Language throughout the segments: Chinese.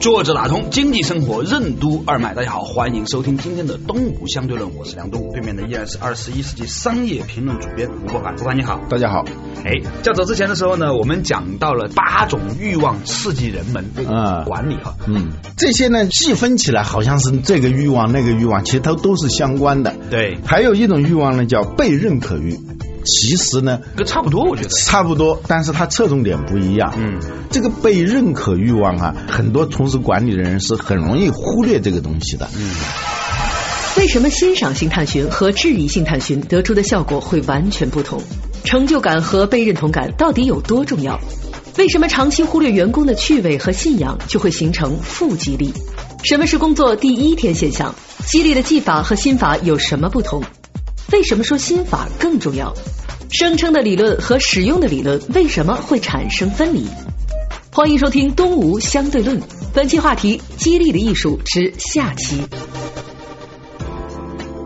坐着打通经济生活任督二脉，大家好，欢迎收听今天的东吴相对论，我是梁东，对面的依然是二十一世纪商业评论主编吴伯凡，吴凡你好，大家好。哎，较早之前的时候呢，我们讲到了八种欲望刺激人们啊管理哈，嗯，这些呢细分起来好像是这个欲望那个欲望，其实它都是相关的。对，还有一种欲望呢叫被认可欲。其实呢，跟差不多，我觉得差不多，但是它侧重点不一样。嗯，这个被认可欲望啊，很多从事管理的人是很容易忽略这个东西的。嗯，为什么欣赏性探寻和质疑性探寻得出的效果会完全不同？成就感和被认同感到底有多重要？为什么长期忽略员工的趣味和信仰就会形成负激励？什么是工作第一天现象？激励的技法和心法有什么不同？为什么说心法更重要？声称的理论和使用的理论为什么会产生分离？欢迎收听《东吴相对论》，本期话题：激励的艺术之下期。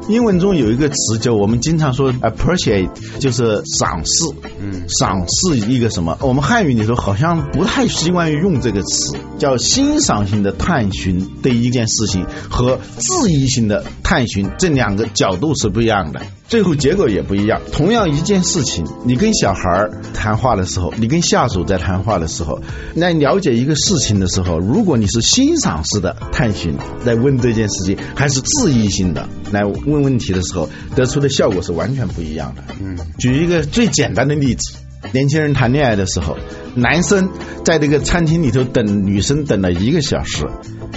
英文中有一个词叫我们经常说 appreciate，就是赏识。嗯，赏识一个什么？我们汉语里头好像不太习惯于用这个词，叫欣赏性的探寻对一件事情和质疑性的探寻这两个角度是不一样的，最后结果也不一样。同样一件事情，你跟小孩谈话的时候，你跟下属在谈话的时候，来了解一个事情的时候，如果你是欣赏式的探寻来问这件事情，还是质疑性的来问问问题的时候，得出的效果是完全不一样的。嗯，举一个最简单的例子。年轻人谈恋爱的时候，男生在这个餐厅里头等女生等了一个小时，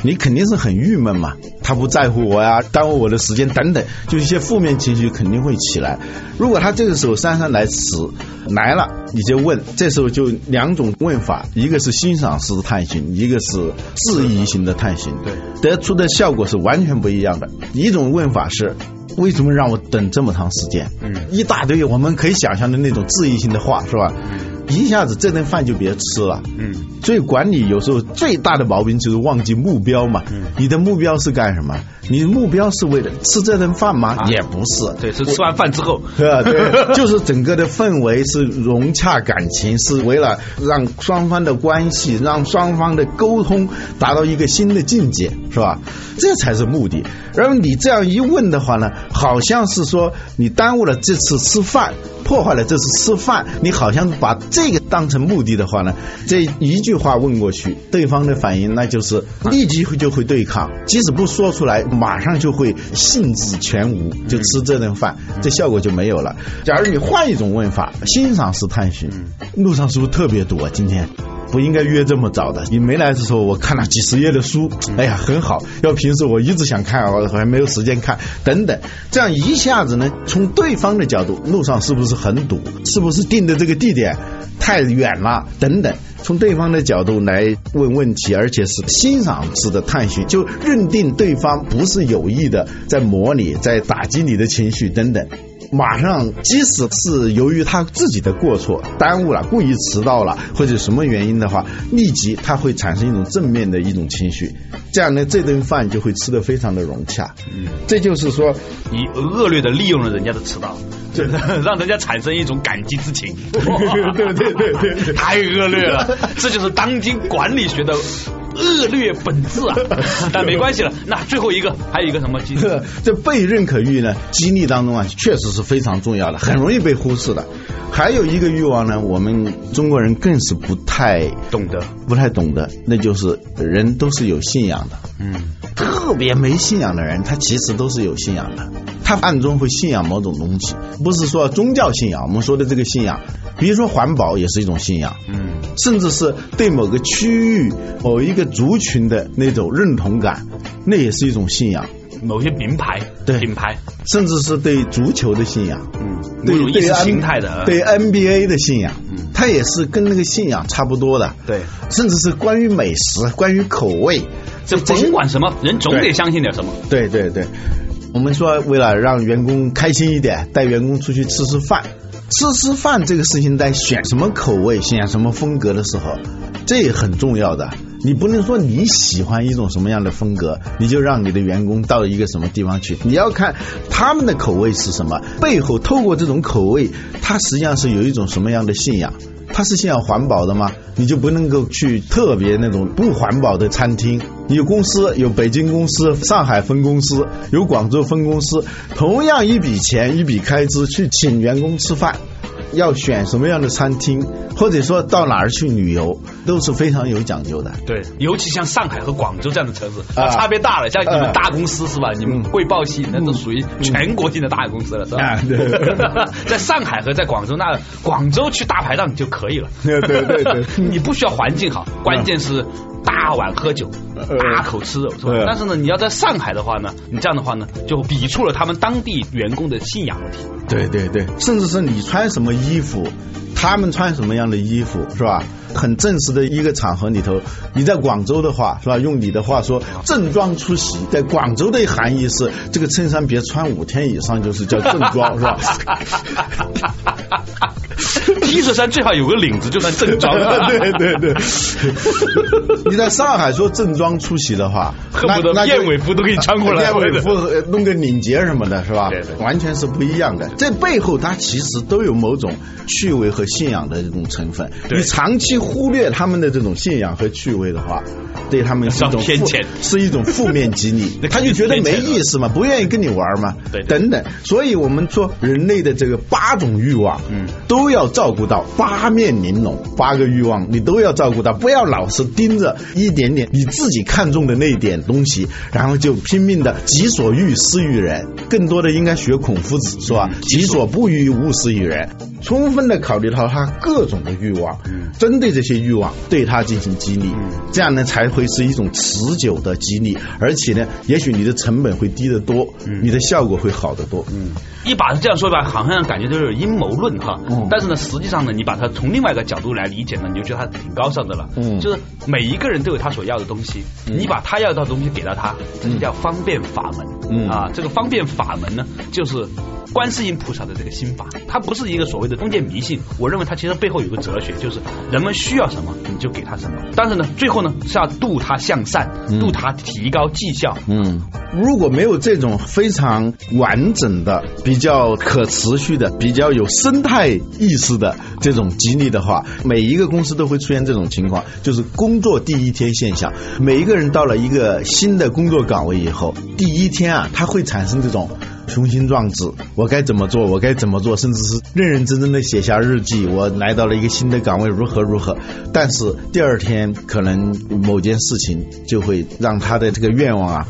你肯定是很郁闷嘛。他不在乎我呀，耽误我的时间等等，就一些负面情绪肯定会起来。如果他这个时候姗姗来迟来了，你就问，这时候就两种问法，一个是欣赏式的探寻，一个是质疑型的探寻，对，得出的效果是完全不一样的。一种问法是。为什么让我等这么长时间？嗯，一大堆我们可以想象的那种质疑性的话，是吧？嗯，一下子这顿饭就别吃了。嗯，所以管理有时候最大的毛病就是忘记目标嘛。嗯，你的目标是干什么？你的目标是为了吃这顿饭吗？也不是，对，是吃完饭之后，对，就是整个的氛围是融洽感情，是为了让双方的关系，让双方的沟通达到一个新的境界，是吧？这才是目的。然后你这样一问的话呢？好像是说你耽误了这次吃饭，破坏了这次吃饭，你好像把这个当成目的的话呢，这一句话问过去，对方的反应那就是立即就会对抗，即使不说出来，马上就会兴致全无，就吃这顿饭，这效果就没有了。假如你换一种问法，欣赏式探寻，路上是不是特别多？今天？不应该约这么早的。你没来的时候，我看了几十页的书，哎呀，很好。要平时我一直想看，我还没有时间看，等等。这样一下子呢，从对方的角度，路上是不是很堵？是不是定的这个地点太远了？等等。从对方的角度来问问题，而且是欣赏式的探寻，就认定对方不是有意的在模拟、在打击你的情绪等等。马上，即使是由于他自己的过错耽误了、故意迟到了或者什么原因的话，立即他会产生一种正面的一种情绪，这样呢，这顿饭就会吃得非常的融洽。嗯，这就是说，你恶劣的利用了人家的迟到，对，让人家产生一种感激之情。对对对对，太恶劣了，这就是当今管理学的。恶劣本质啊，但没关系了。那最后一个还有一个什么？这被认可欲呢？激励当中啊，确实是非常重要的，很容易被忽视的。还有一个欲望呢，我们中国人更是不太懂得，不太懂得，那就是人都是有信仰的。嗯，特别没信仰的人，他其实都是有信仰的，他暗中会信仰某种东西，不是说宗教信仰。我们说的这个信仰，比如说环保也是一种信仰。嗯，甚至是对某个区域、某一个族群的那种认同感，那也是一种信仰。某些名牌，对品牌，甚至是对足球的信仰，嗯，对意识形态的，对 NBA 的信仰，嗯，它也是跟那个信仰差不多的，对，甚至是关于美食、关于口味，这甭管什么人，总得相信点什么。对对对，我们说为了让员工开心一点，带员工出去吃吃饭。吃吃饭这个事情，在选什么口味、选什么风格的时候，这也很重要的。你不能说你喜欢一种什么样的风格，你就让你的员工到一个什么地方去。你要看他们的口味是什么，背后透过这种口味，他实际上是有一种什么样的信仰。他是想要环保的吗？你就不能够去特别那种不环保的餐厅。有公司有北京公司、上海分公司、有广州分公司，同样一笔钱一笔开支去请员工吃饭。要选什么样的餐厅，或者说到哪儿去旅游，都是非常有讲究的。对，尤其像上海和广州这样的城市，啊，差别大了。像你们大公司是吧？你们汇报系那都属于全国性的大公司了，是吧？在上海和在广州，那广州去大排档就可以了。对 对对，你不需要环境好，关键是。大碗喝酒，大口吃肉，是吧？但是呢，你要在上海的话呢，你这样的话呢，就抵触了他们当地员工的信仰问题。对对对，甚至是你穿什么衣服，他们穿什么样的衣服，是吧？很正式的一个场合里头，你在广州的话，是吧？用你的话说，正装出席，在广州的含义是，这个衬衫别穿五天以上，就是叫正装，是吧 ？T 恤衫最好有个领子，就算正装。对 对对，你在上海说正装出席的话，恨不得燕尾服都给你穿过来，燕尾服弄个领结什么的，是吧？对对，完全是不一样的。这背后它其实都有某种趣味和信仰的这种成分。你长期忽略他们的这种信仰和趣味的话，对他们是一种偏见，是一种负面激励。他就觉得没意思嘛，不愿意跟你玩嘛，对，等等。所以我们说人类的这个八种欲望，嗯，都要照顾到八面玲珑，八个欲望你都要照顾到，不要老是盯着一点点你自己看中的那一点东西，然后就拼命的己所欲施于人。更多的应该学孔夫子是吧？己所不欲，勿施于人。充分的考虑到他各种的欲望，针对这些欲望对他进行激励，这样呢才会是一种持久的激励，而且呢，也许你的成本会低得多，你的效果会好得多。嗯，一把这样说吧，好像感觉都是阴谋论哈，但是呢，实际上呢，你把它从另外一个角度来理解呢，你就觉得他挺高尚的了。嗯，就是每一个人都有他所要的东西，你把他要的东西给到他，这就叫方便法门。嗯啊，这个方便法门呢，就是。观世音菩萨的这个心法，它不是一个所谓的封建迷信。我认为它其实背后有个哲学，就是人们需要什么你就给他什么。但是呢，最后呢是要度他向善，度他提高绩效。嗯，如果没有这种非常完整的、比比较可持续的、比较有生态意识的这种激励的话，每一个公司都会出现这种情况，就是工作第一天现象。每一个人到了一个新的工作岗位以后，第一天啊，他会产生这种。雄心壮志，我该怎么做？我该怎么做？甚至是认认真真的写下日记。我来到了一个新的岗位，如何如何？但是第二天可能某件事情就会让他的这个愿望啊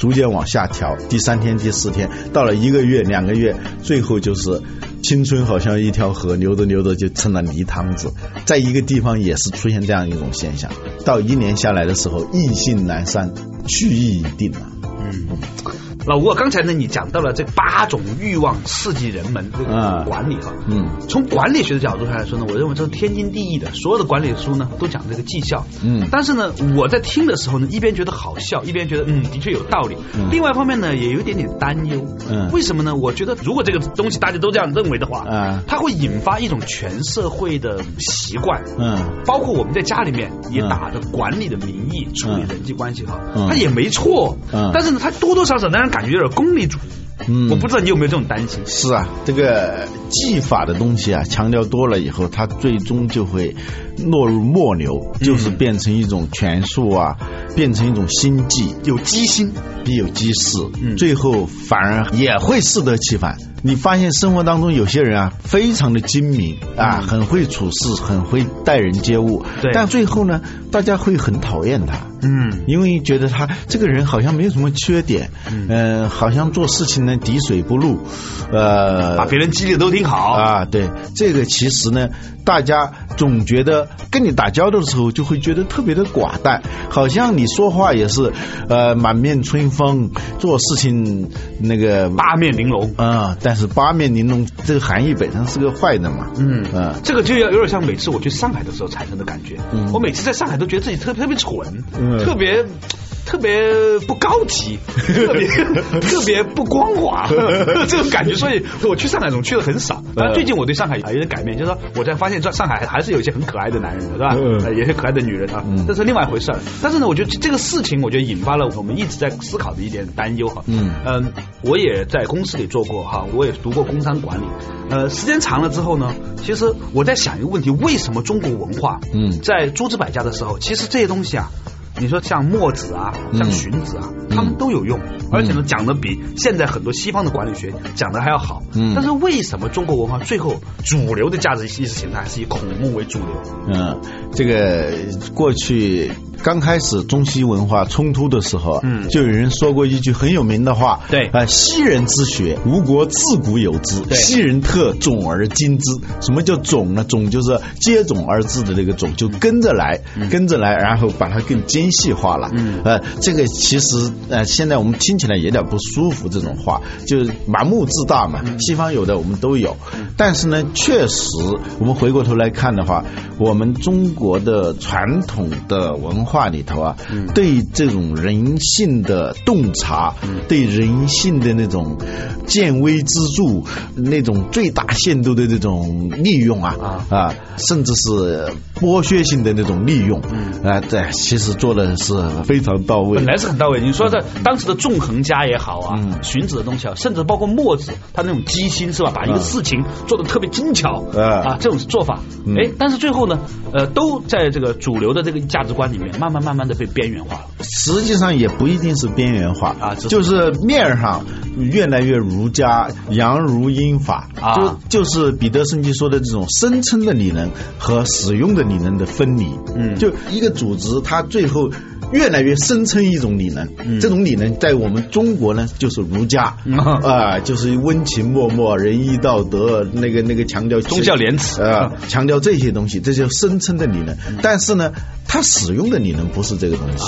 逐渐往下调。第三天、第四天，到了一个月、两个月，最后就是青春好像一条河，流着流着就成了泥汤子。在一个地方也是出现这样一种现象。到一年下来的时候，意兴阑珊，去意已定了。嗯。老吴，刚才呢，你讲到了这八种欲望刺激人们这个管理哈，嗯，从管理学的角度上来说呢，我认为这是天经地义的。所有的管理书呢都讲这个绩效，嗯，但是呢，我在听的时候呢，一边觉得好笑，一边觉得嗯，的确有道理。另外一方面呢，也有一点点担忧。嗯，为什么呢？我觉得如果这个东西大家都这样认为的话，嗯，它会引发一种全社会的习惯，嗯，包括我们在家里面也打着管理的名义处理人际关系哈，它也没错，嗯，但是呢，它多多少少让人。感觉有点功利主义，嗯，我不知道你有没有这种担心。是啊，这个技法的东西啊，强调多了以后，它最终就会落入末流，就是变成一种权术啊，变成一种心计，有机心必有机事，最后反而也会适得其反。你发现生活当中有些人啊，非常的精明啊，很会处事，很会待人接物，对，但最后呢，大家会很讨厌他，嗯，因为觉得他这个人好像没有什么缺点，嗯，好像做事情呢滴水不漏，呃，把别人激励都挺好啊，对，这个其实呢，大家总觉得跟你打交道的时候就会觉得特别的寡淡，好像你说话也是呃满面春风，做事情那个八面玲珑啊，但。但是八面玲珑这个含义本身是个坏的嘛？嗯嗯，这个就要有点像每次我去上海的时候产生的感觉。嗯，我每次在上海都觉得自己特别特别蠢，特别。特别不高级，特别 特别不光滑，这种感觉。所以我去上海总去的很少。但最近我对上海有点改变，就是说我在发现在上海还是有一些很可爱的男人的，是吧？有些可爱的女人啊，这是另外一回事儿。但是呢，我觉得这个事情，我觉得引发了我们一直在思考的一点担忧哈。嗯嗯，我也在公司里做过哈，我也读过工商管理。呃，时间长了之后呢，其实我在想一个问题：为什么中国文化嗯在诸子百家的时候，其实这些东西啊？你说像墨子啊，像荀子啊，他们都有用，而且呢讲的比现在很多西方的管理学讲的还要好。但是为什么中国文化最后主流的价值意识形态是以孔孟为主流？嗯，这个过去。刚开始中西文化冲突的时候，嗯，就有人说过一句很有名的话，对啊，西人之学，吴国自古有之，西人特种而今之。什么叫种呢？种就是接踵而至的那个种，就跟着来，跟着来，然后把它更精细化了。嗯，呃，这个其实呃，现在我们听起来有点不舒服，这种话就是盲目自大嘛。西方有的我们都有，但是呢，确实我们回过头来看的话，我们中国的传统的文化。话里头啊，对这种人性的洞察，对人性的那种见微知著，那种最大限度的这种利用啊啊，甚至是剥削性的那种利用，啊，对，其实做的是非常到位。本来是很到位。你说在当时的纵横家也好啊，荀子的东西啊，甚至包括墨子，他那种机心是吧？把一个事情做的特别精巧啊，这种做法，哎，但是最后呢，呃，都在这个主流的这个价值观里面。慢慢慢慢的被边缘化。了，实际上也不一定是边缘化啊，就是面上越来越儒家，阳儒阴法啊，就就是彼得圣经说的这种声称的理论和使用的理论的分离，嗯，就一个组织，它最后。越来越声称一种理论，这种理论在我们中国呢，就是儒家。啊，就是温情脉脉、仁义道德，那个那个强调忠孝廉耻。啊，强调这些东西，这叫声称的理论。但是呢，它使用的理能不是这个东西，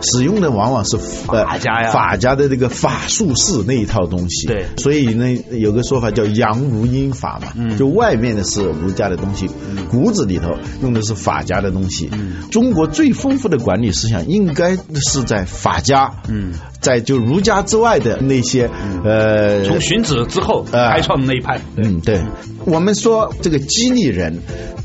使用的往往是法家呀，法家的这个法术式那一套东西。对，所以呢，有个说法叫阳无阴法嘛，就外面的是儒家的东西，骨子里头用的是法家的东西。中国最丰富的管理思想应。应该是在法家，嗯，在就儒家之外的那些，呃，从荀子之后开创的那一派，嗯，对，我们说这个激励人，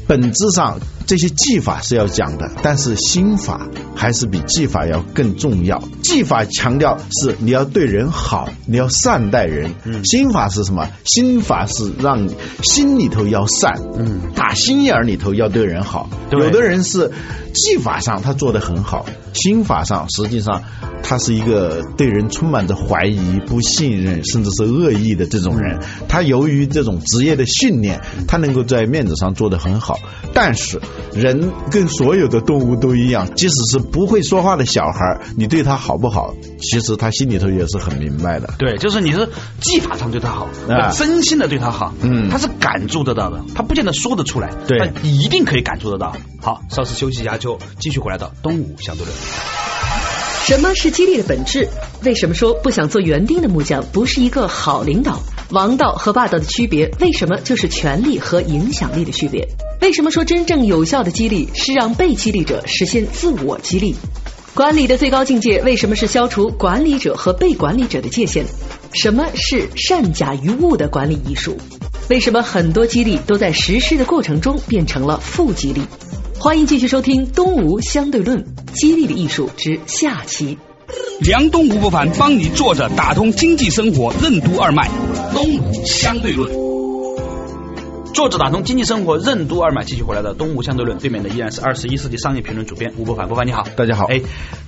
本质上。这些技法是要讲的，但是心法还是比技法要更重要。技法强调是你要对人好，你要善待人。心法是什么？心法是让心里头要善，嗯，打心眼儿里头要对人好。有的人是技法上他做的很好，心法上实际上他是一个对人充满着怀疑、不信任，甚至是恶意的这种人。他由于这种职业的训练，他能够在面子上做得很好，但是。人跟所有的动物都一样，即使是不会说话的小孩，你对他好不好，其实他心里头也是很明白的。对，就是你是技法上对他好，真心的对他好，嗯，他是感触得到的，他不见得说得出来，对，但一定可以感触得到。好，稍事休息一下，就继续回来到东吴相对论。什么是激励的本质？为什么说不想做园丁的木匠不是一个好领导？王道和霸道的区别，为什么就是权力和影响力的区别？为什么说真正有效的激励是让被激励者实现自我激励？管理的最高境界为什么是消除管理者和被管理者的界限？什么是善假于物的管理艺术？为什么很多激励都在实施的过程中变成了负激励？欢迎继续收听《东吴相对论：激励的艺术》之下期。梁东吴不凡帮你坐着打通经济生活任督二脉，东吴相对论。作者打通经济生活任督二脉，继续回来的东吴相对论，对面的依然是二十一世纪商业评论主编吴伯凡。伯凡你好，大家好。哎，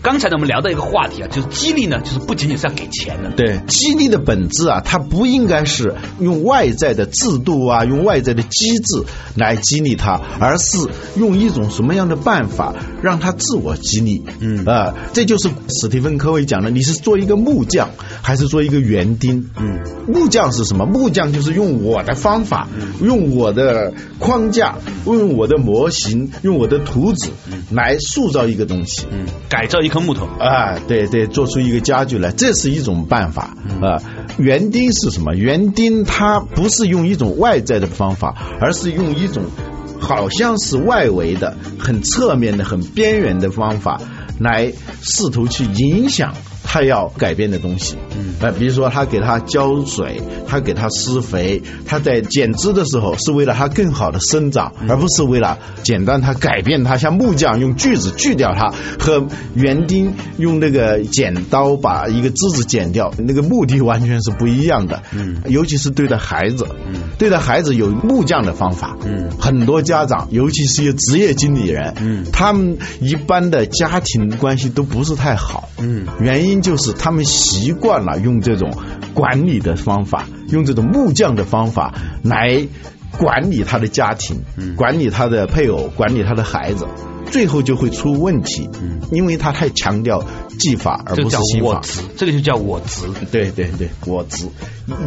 刚才呢我们聊到一个话题啊，就是激励呢，就是不仅仅是要给钱的。对，激励的本质啊，它不应该是用外在的制度啊，用外在的机制来激励他，而是用一种什么样的办法让他自我激励。嗯啊，这就是史蒂芬科维讲的，你是做一个木匠还是做一个园丁？嗯，木匠是什么？木匠就是用我的方法，用。我的框架，用我的模型，用我的图纸来塑造一个东西，嗯，改造一棵木头啊，对对，做出一个家具来，这是一种办法啊。园丁是什么？园丁他不是用一种外在的方法，而是用一种好像是外围的、很侧面的、很边缘的方法。来试图去影响。他要改变的东西，嗯，呃，比如说他给他浇水，他给他施肥，他在剪枝的时候是为了它更好的生长，而不是为了简单它改变它。像木匠用锯子锯掉它，和园丁用那个剪刀把一个枝子剪掉，那个目的完全是不一样的。嗯，尤其是对待孩子，嗯，对待孩子有木匠的方法。嗯，很多家长，尤其是一些职业经理人，嗯，他们一般的家庭关系都不是太好。嗯，原因。就是他们习惯了用这种管理的方法，用这种木匠的方法来管理他的家庭，管理他的配偶，管理他的孩子。最后就会出问题，嗯，因为他太强调技法而不是心法，这个就叫我执，对对对，我执，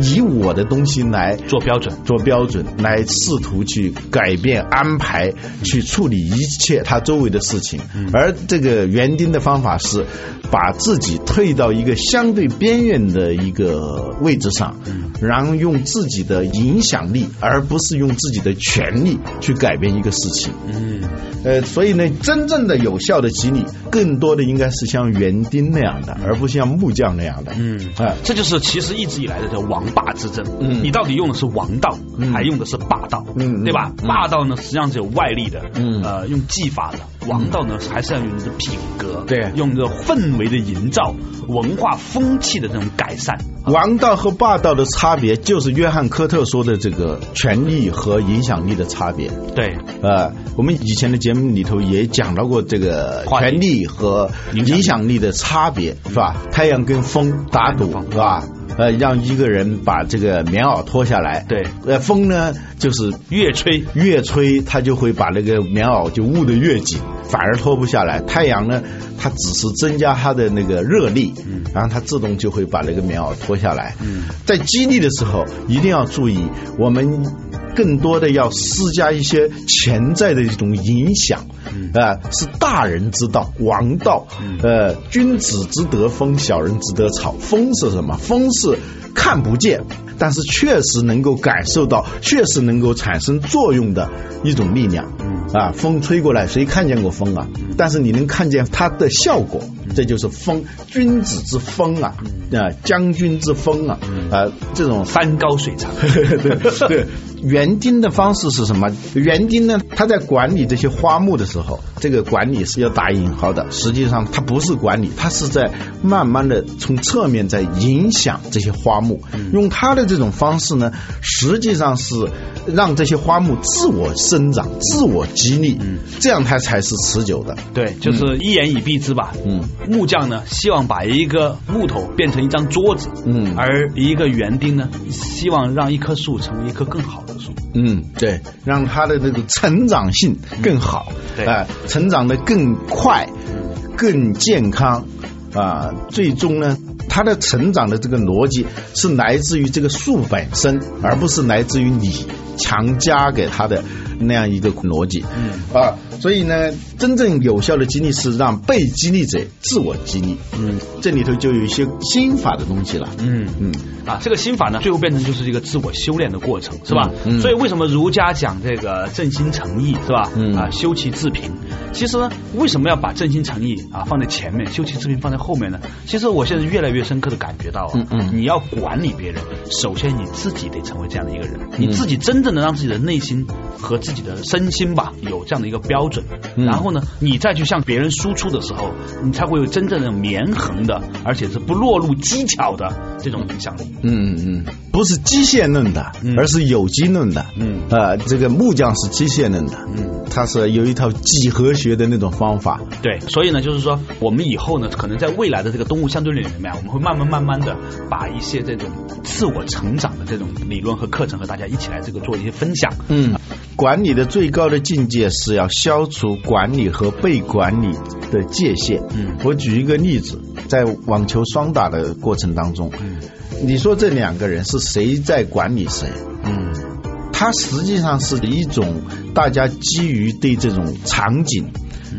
以我的东西来做标准，做标准，来试图去改变安排，去处理一切他周围的事情。嗯。而这个园丁的方法是把自己退到一个相对边缘的一个位置上，嗯。然后用自己的影响力，而不是用自己的权利去改变一个事情。嗯，呃，所以呢。真正的有效的激励，更多的应该是像园丁那样的，而不像木匠那样的。嗯，哎，这就是其实一直以来的叫王霸之争。嗯，你到底用的是王道，还用的是霸道？嗯，对吧？霸道呢，实际上是有外力的。嗯，呃，用技法的。王道呢，还是要用你的品格，对，用个氛围的营造，文化风气的这种改善。王道和霸道的差别，就是约翰科特说的这个权力和影响力的差别。对，呃，我们以前的节目里头也讲到过这个权力和影响力的差别，是吧？太阳跟风打赌，是吧？呃，让一个人把这个棉袄脱下来，对，呃，风呢就是越吹越吹，它就会把那个棉袄就捂得越紧，反而脱不下来。太阳呢，它只是增加它的那个热力，嗯，然后它自动就会把那个棉袄脱下来。嗯，在激励的时候一定要注意，我们更多的要施加一些潜在的一种影响，啊，是大人之道，王道，呃，君子之德风，小人之德草。风是什么？风是。是看不见，但是确实能够感受到，确实能够产生作用的一种力量。啊，风吹过来，谁看见过风啊？但是你能看见它的效果，这就是风，君子之风啊，啊，将军之风啊，啊，这种山高水长。对对。园丁的方式是什么？园丁呢？他在管理这些花木的时候，这个管理是要打引号的。实际上，他不是管理，他是在慢慢的从侧面在影响这些花木。用他的这种方式呢，实际上是让这些花木自我生长、自我激励，这样它才是持久的。对，就是一言以蔽之吧。嗯，木匠呢，希望把一个木头变成一张桌子。嗯，而一个园丁呢，希望让一棵树成为一棵更好的树。嗯，对，让它的这个成长性更好，哎，成长的更快，更健康啊，最终呢，它的成长的这个逻辑是来自于这个树本身，而不是来自于你强加给他的那样一个逻辑。嗯啊。所以呢，真正有效的激励是让被激励者自我激励。嗯，这里头就有一些心法的东西了。嗯嗯啊，这个心法呢，最后变成就是一个自我修炼的过程，是吧？嗯。所以为什么儒家讲这个正心诚意，是吧？嗯啊，修其自平。其实呢，为什么要把真心诚意啊放在前面，修其自平放在后面呢？其实我现在越来越深刻的感觉到啊，嗯嗯，你要管理别人，首先你自己得成为这样的一个人，你自己真正的让自己的内心和自己的身心吧，有这样的一个标。标准，然后呢，你再去向别人输出的时候，你才会有真正的绵横的，而且是不落入技巧的这种影响力。嗯嗯，不是机械论的，而是有机论的。嗯啊，这个木匠是机械论的。嗯，他是有一套几何学的那种方法。对，所以呢，就是说，我们以后呢，可能在未来的这个动物相对论里面，我们会慢慢慢慢的把一些这种自我成长的这种理论和课程和大家一起来这个做一些分享。嗯，管理的最高的境界是要。消除管理和被管理的界限。嗯，我举一个例子，在网球双打的过程当中，嗯，你说这两个人是谁在管理谁？嗯，它实际上是一种大家基于对这种场景、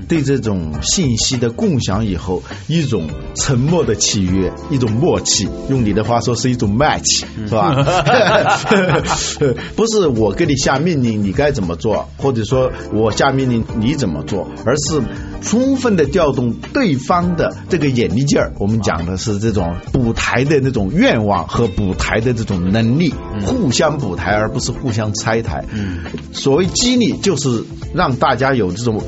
对这种信息的共享以后，一种沉默的契约，一种默契。用你的话说，是一种 match，是吧？不是我给你下命令，你该怎么做，或者说我下命令你怎么做，而是充分的调动对方的这个眼力劲儿。我们讲的是这种补台的那种愿望和补台的这种能力，互相补台，而不是互相拆台。嗯，所谓激励，就是让大家有这种。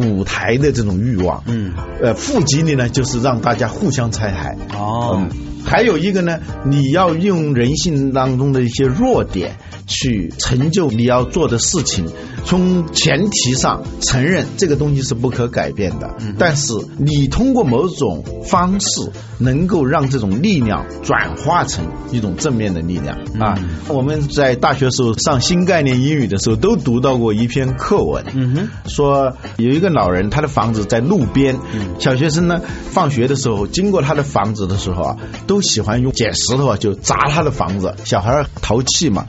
补台的这种欲望，嗯，呃，负激励呢，就是让大家互相拆台。哦，还有一个呢，你要用人性当中的一些弱点。去成就你要做的事情，从前提上承认这个东西是不可改变的，但是你通过某种方式能够让这种力量转化成一种正面的力量啊！我们在大学时候上新概念英语的时候都读到过一篇课文，嗯哼说有一个老人他的房子在路边，小学生呢放学的时候经过他的房子的时候啊，都喜欢用捡石头啊就砸他的房子，小孩淘气嘛。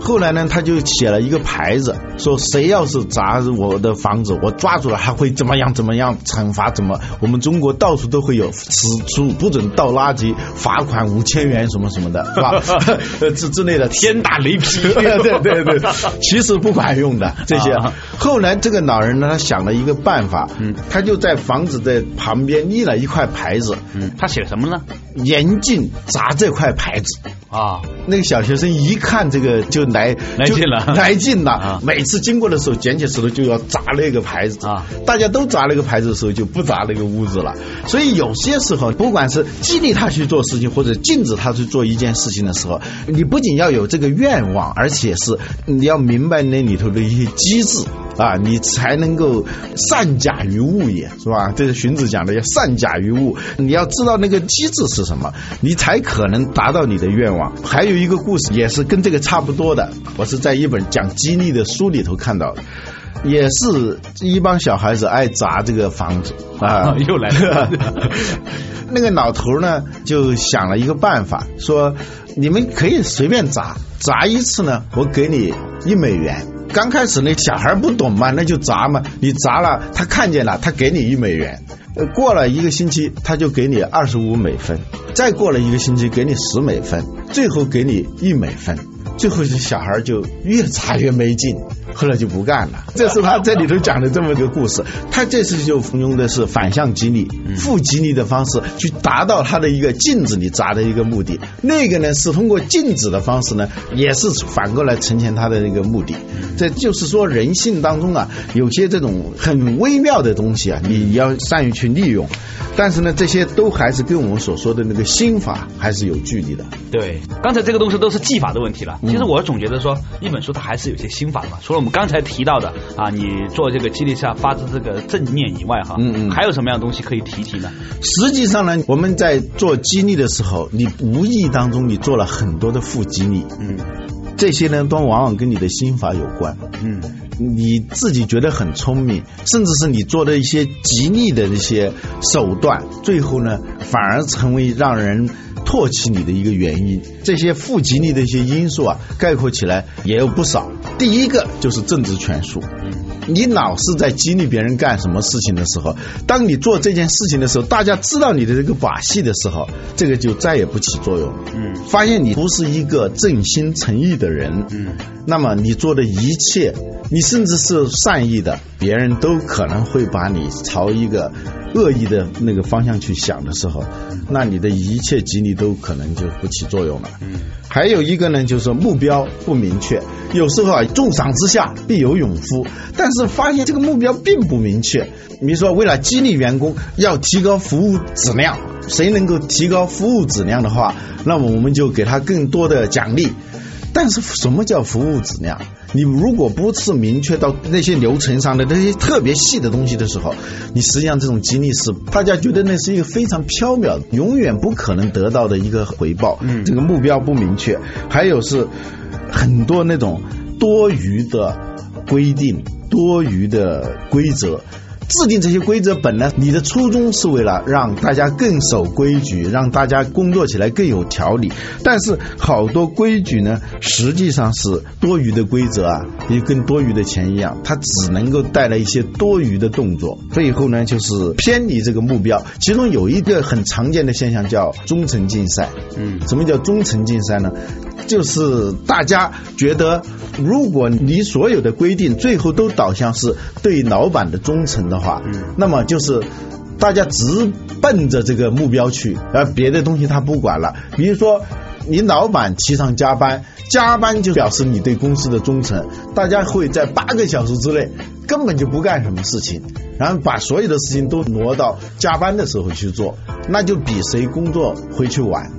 后来呢，他就写了一个牌子，说谁要是砸我的房子，我抓住了还会怎么样怎么样惩罚怎么？我们中国到处都会有此处不准倒垃圾，罚款五千元什么什么的，是吧？之之类的，天打雷劈，对对对，其实不管用的这些。后来这个老人呢，他想了一个办法，嗯，他就在房子的旁边立了一块牌子，嗯，他写什么呢？严禁砸这块牌子。啊，那个小学生一看这个就来来劲了，来劲了。每次经过的时候，捡起石头就要砸那个牌子啊。大家都砸那个牌子的时候，就不砸那个屋子了。所以有些时候，不管是激励他去做事情，或者禁止他去做一件事情的时候，你不仅要有这个愿望，而且是你要明白那里头的一些机制。啊，你才能够善假于物也是吧？这是荀子讲的，要善假于物。你要知道那个机制是什么，你才可能达到你的愿望。还有一个故事，也是跟这个差不多的，我是在一本讲激励的书里头看到的，也是一帮小孩子爱砸这个房子啊，又来了。那个老头呢，就想了一个办法，说你们可以随便砸，砸一次呢，我给你一美元。刚开始那小孩不懂嘛，那就砸嘛。你砸了，他看见了，他给你一美元。过了一个星期，他就给你二十五美分。再过了一个星期，给你十美分。最后给你一美分。最后这小孩就越砸越没劲。后来就不干了，这是他这里头讲的这么一个故事。他这次就用的是反向激励、负激励的方式去达到他的一个禁止你砸的一个目的。那个呢是通过禁止的方式呢，也是反过来呈现他的那个目的。这就是说人性当中啊，有些这种很微妙的东西啊，你要善于去利用。但是呢，这些都还是跟我们所说的那个心法还是有距离的。对，刚才这个东西都是技法的问题了。其实我总觉得说，一本书它还是有些心法的嘛。除了我们刚才提到的啊，你做这个激励下发自这个正念以外，哈，嗯嗯，还有什么样的东西可以提提呢？实际上呢，我们在做激励的时候，你无意当中你做了很多的负激励，嗯，这些呢都往往跟你的心法有关，嗯。你自己觉得很聪明，甚至是你做的一些激励的一些手段，最后呢，反而成为让人唾弃你的一个原因。这些负极力的一些因素啊，概括起来也有不少。第一个就是政治权术。你老是在激励别人干什么事情的时候，当你做这件事情的时候，大家知道你的这个把戏的时候，这个就再也不起作用。嗯，发现你不是一个正心诚意的人。嗯，那么你做的一切，你甚至是善意的，别人都可能会把你朝一个恶意的那个方向去想的时候，那你的一切激励都可能就不起作用了。嗯，还有一个呢，就是目标不明确，有时候啊，重赏之下必有勇夫，但是发现这个目标并不明确。比如说，为了激励员工要提高服务质量，谁能够提高服务质量的话，那么我们就给他更多的奖励。但是什么叫服务质量？你如果不是明确到那些流程上的那些特别细的东西的时候，你实际上这种激励是大家觉得那是一个非常缥缈、永远不可能得到的一个回报。嗯，这个目标不明确，还有是很多那种多余的规定。多余的规则，制定这些规则本来你的初衷是为了让大家更守规矩，让大家工作起来更有条理。但是好多规矩呢，实际上是多余的规则啊，也跟多余的钱一样，它只能够带来一些多余的动作，最后呢就是偏离这个目标。其中有一个很常见的现象叫忠诚竞赛。嗯，什么叫忠诚竞赛呢？就是大家觉得，如果你所有的规定最后都导向是对老板的忠诚的话，嗯，那么就是大家直奔着这个目标去，而别的东西他不管了。比如说，你老板提倡加班，加班就表示你对公司的忠诚，大家会在八个小时之内根本就不干什么事情，然后把所有的事情都挪到加班的时候去做，那就比谁工作回去晚。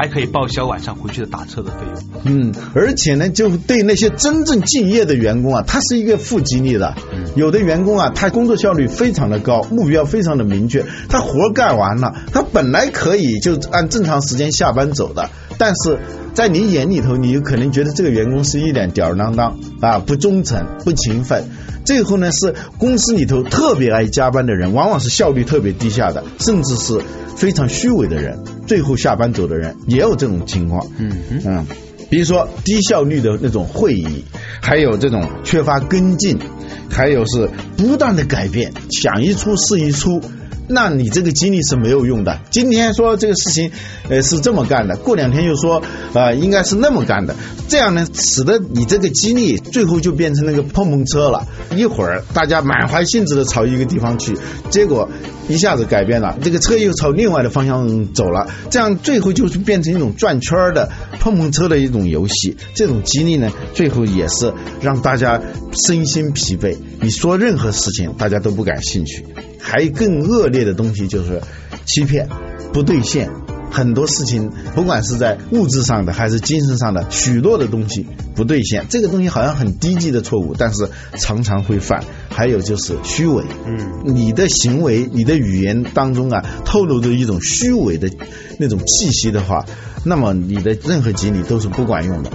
还可以报销晚上回去的打车的费用。嗯，而且呢，就对那些真正敬业的员工啊，他是一个负激励的。有的员工啊，他工作效率非常的高，目标非常的明确，他活干完了，他本来可以就按正常时间下班走的，但是在你眼里头，你有可能觉得这个员工是一脸吊儿郎当啊，不忠诚、不勤奋。最后呢，是公司里头特别爱加班的人，往往是效率特别低下的，甚至是非常虚伪的人。最后下班走的人也有这种情况。嗯嗯，比如说低效率的那种会议，还有这种缺乏跟进，还有是不断的改变，想一出是一出。那你这个激励是没有用的。今天说这个事情，呃，是这么干的，过两天又说，呃，应该是那么干的。这样呢，使得你这个激励最后就变成那个碰碰车了。一会儿大家满怀兴致的朝一个地方去，结果一下子改变了，这个车又朝另外的方向走了。这样最后就是变成一种转圈的碰碰车的一种游戏。这种激励呢，最后也是让大家身心疲惫。你说任何事情，大家都不感兴趣。还更恶劣的东西就是欺骗、不兑现，很多事情不管是在物质上的还是精神上的，许多的东西不兑现。这个东西好像很低级的错误，但是常常会犯。还有就是虚伪，嗯，你的行为、你的语言当中啊，透露着一种虚伪的那种气息的话，那么你的任何激励都是不管用的。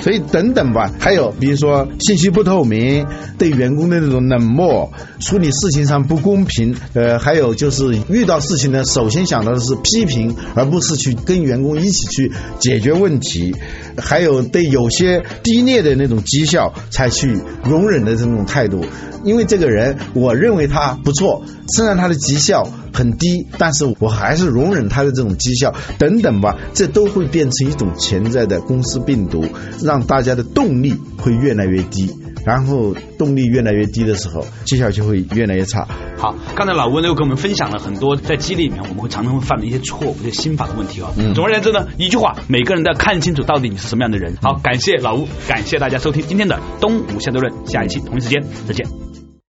所以等等吧，还有比如说信息不透明，对员工的那种冷漠，处理事情上不公平，呃，还有就是遇到事情呢，首先想到的是批评，而不是去跟员工一起去解决问题，还有对有些低劣的那种绩效才去容忍的这种态度，因为这个人我认为他不错，虽然他的绩效。很低，但是我还是容忍他的这种绩效等等吧，这都会变成一种潜在的公司病毒，让大家的动力会越来越低，然后动力越来越低的时候，绩效就会越来越差。好，刚才老温又跟我们分享了很多在激励里面我们会常常会犯的一些错误、一些心法的问题啊。总而言之呢，一句话，每个人都要看清楚到底你是什么样的人。好，感谢老吴，感谢大家收听今天的东吴相对论，下一期同一时间再见。